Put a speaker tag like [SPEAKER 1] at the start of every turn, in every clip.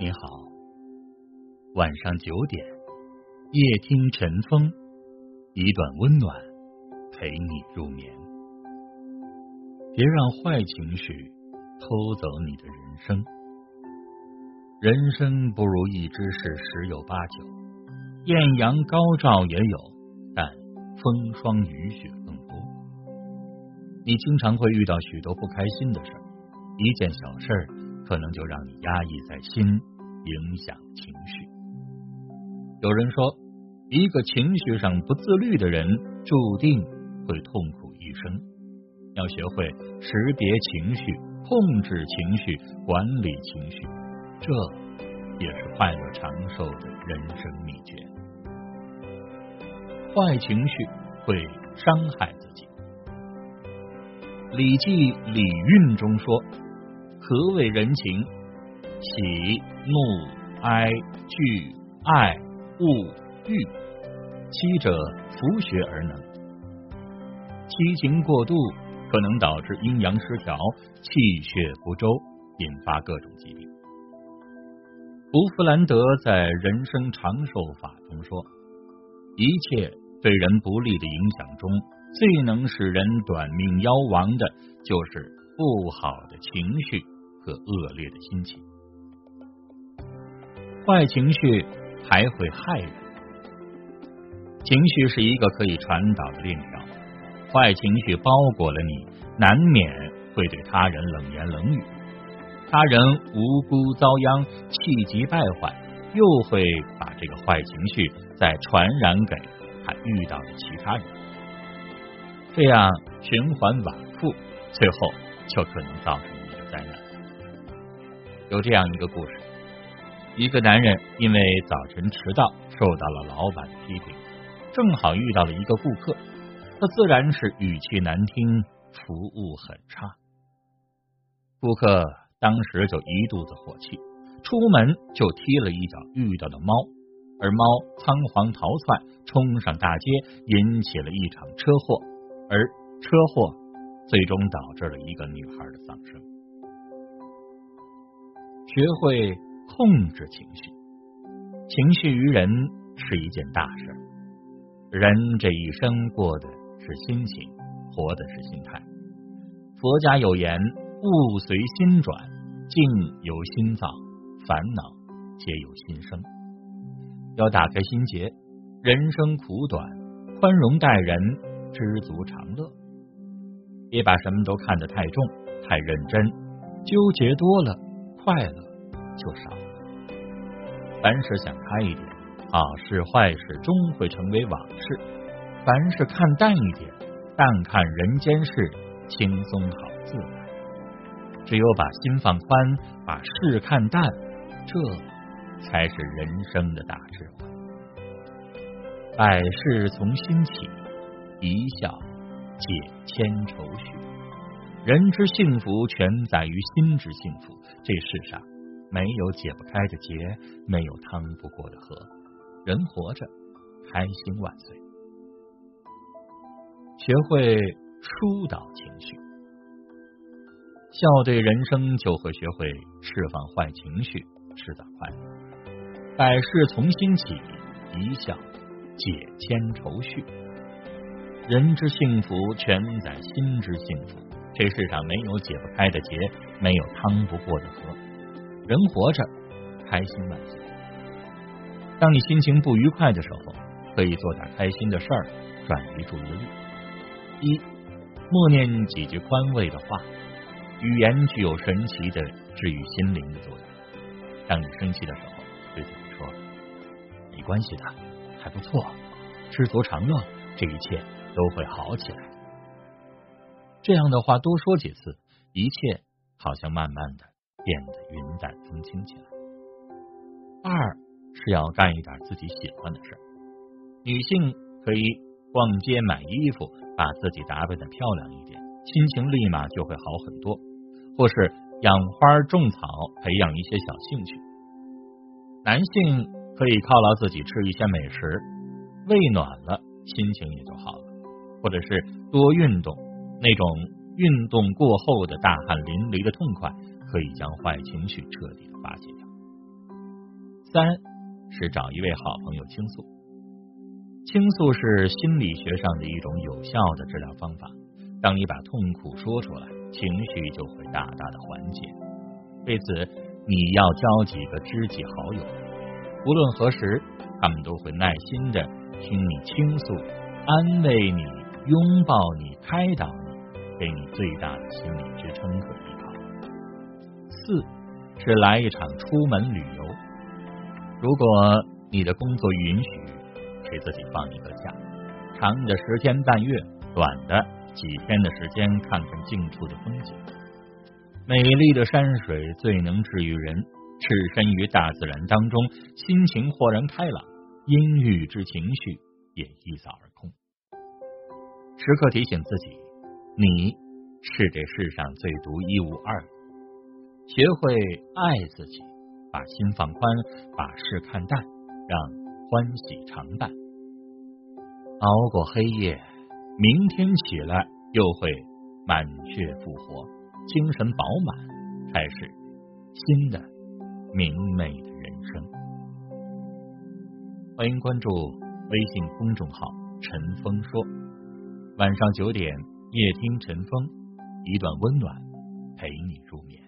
[SPEAKER 1] 你好，晚上九点，夜听晨风，一段温暖陪你入眠。别让坏情绪偷走你的人生。人生不如意之事十有八九，艳阳高照也有，但风霜雨雪更多。你经常会遇到许多不开心的事儿，一件小事儿可能就让你压抑在心，影响情绪。有人说，一个情绪上不自律的人，注定会痛苦一生。要学会识别情绪、控制情绪、管理情绪，这也是快乐长寿的人生秘诀。坏情绪会伤害自己。《礼记·礼运》中说：“何谓人情？喜、怒、哀、惧、爱、恶、欲，七者，弗学而能。七情过度。”可能导致阴阳失调、气血不周，引发各种疾病。胡弗兰德在《人生长寿法》中说：“一切对人不利的影响中，最能使人短命夭亡的，就是不好的情绪和恶劣的心情。坏情绪还会害人。情绪是一个可以传导的链条。”坏情绪包裹了你，难免会对他人冷言冷语，他人无辜遭殃，气急败坏，又会把这个坏情绪再传染给他遇到的其他人，这样循环往复，最后就可能造成一个灾难。有这样一个故事：一个男人因为早晨迟到受到了老板的批评，正好遇到了一个顾客。他自然是语气难听，服务很差。顾客当时就一肚子火气，出门就踢了一脚遇到的猫，而猫仓皇逃窜，冲上大街，引起了一场车祸，而车祸最终导致了一个女孩的丧生。学会控制情绪，情绪于人是一件大事，人这一生过的。是心情，活的是心态。佛家有言：物随心转，境由心造，烦恼皆由心生。要打开心结，人生苦短，宽容待人，知足常乐。别把什么都看得太重、太认真，纠结多了，快乐就少。凡事想开一点，好事坏事终会成为往事。凡事看淡一点，淡看人间事，轻松好自在。只有把心放宽，把事看淡，这才是人生的大智慧。百事从心起，一笑解千愁绪。人之幸福全在于心之幸福。这世上没有解不开的结，没有趟不过的河。人活着，开心万岁。学会疏导情绪，笑对人生，就会学会释放坏情绪，制造快乐。百事从心起，一笑解千愁绪。人之幸福全在心之幸福。这世上没有解不开的结，没有趟不过的河。人活着，开心万岁。当你心情不愉快的时候，可以做点开心的事儿，转移注意力。一，默念几句宽慰的话，语言具有神奇的治愈心灵的作用。当你生气的时候，对自己说：“没关系的，还不错，知足常乐，这一切都会好起来。”这样的话多说几次，一切好像慢慢的变得云淡风轻起来。二是要干一点自己喜欢的事儿，女性可以逛街买衣服。把自己打扮的漂亮一点，心情立马就会好很多。或是养花种草，培养一些小兴趣。男性可以犒劳自己，吃一些美食，胃暖了，心情也就好了。或者是多运动，那种运动过后的大汗淋漓的痛快，可以将坏情绪彻底的发泄掉。三是找一位好朋友倾诉。倾诉是心理学上的一种有效的治疗方法。当你把痛苦说出来，情绪就会大大的缓解。为此，你要交几个知己好友，无论何时，他们都会耐心的听你倾诉，安慰你，拥抱你，开导你，给你最大的心理支撑和依靠。四是来一场出门旅游。如果你的工作允许，给自己放一个假，长的十天半月，短的几天的时间，看看近处的风景。美丽的山水最能治愈人，置身于大自然当中，心情豁然开朗，阴郁之情绪也一扫而空。时刻提醒自己，你是这世上最独一无二的。学会爱自己，把心放宽，把事看淡，让欢喜常伴。熬过黑夜，明天起来又会满血复活，精神饱满，开始新的明媚的人生。欢迎关注微信公众号“陈峰说”，晚上九点夜听陈峰，一段温暖陪你入眠。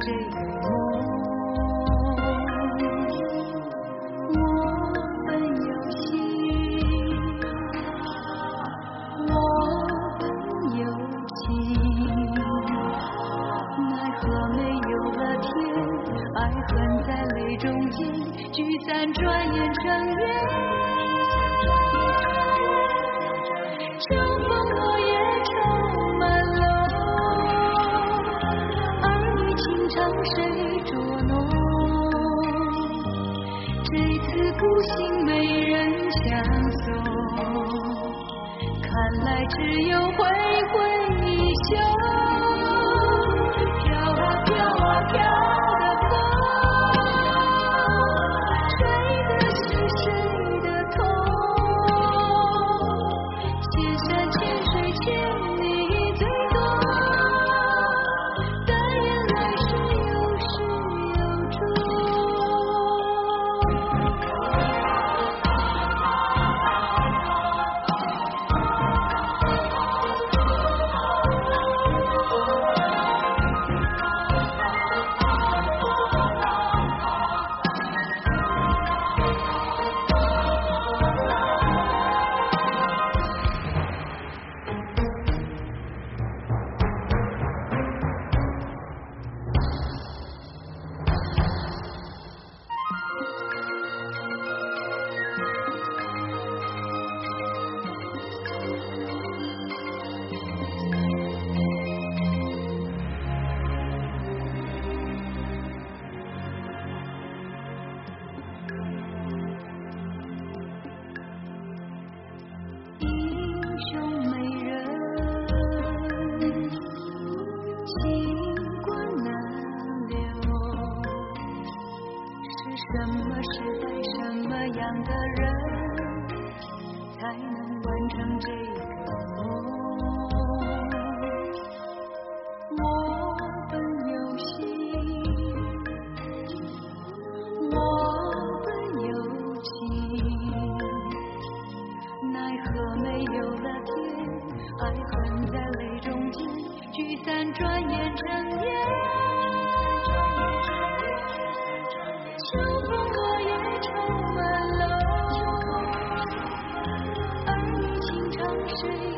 [SPEAKER 2] 这一梦。joy. 怎样的人才能完成这个梦？我本有心，我本有情。奈何没有了天，爱恨在泪中间聚散，转眼成烟。sweet.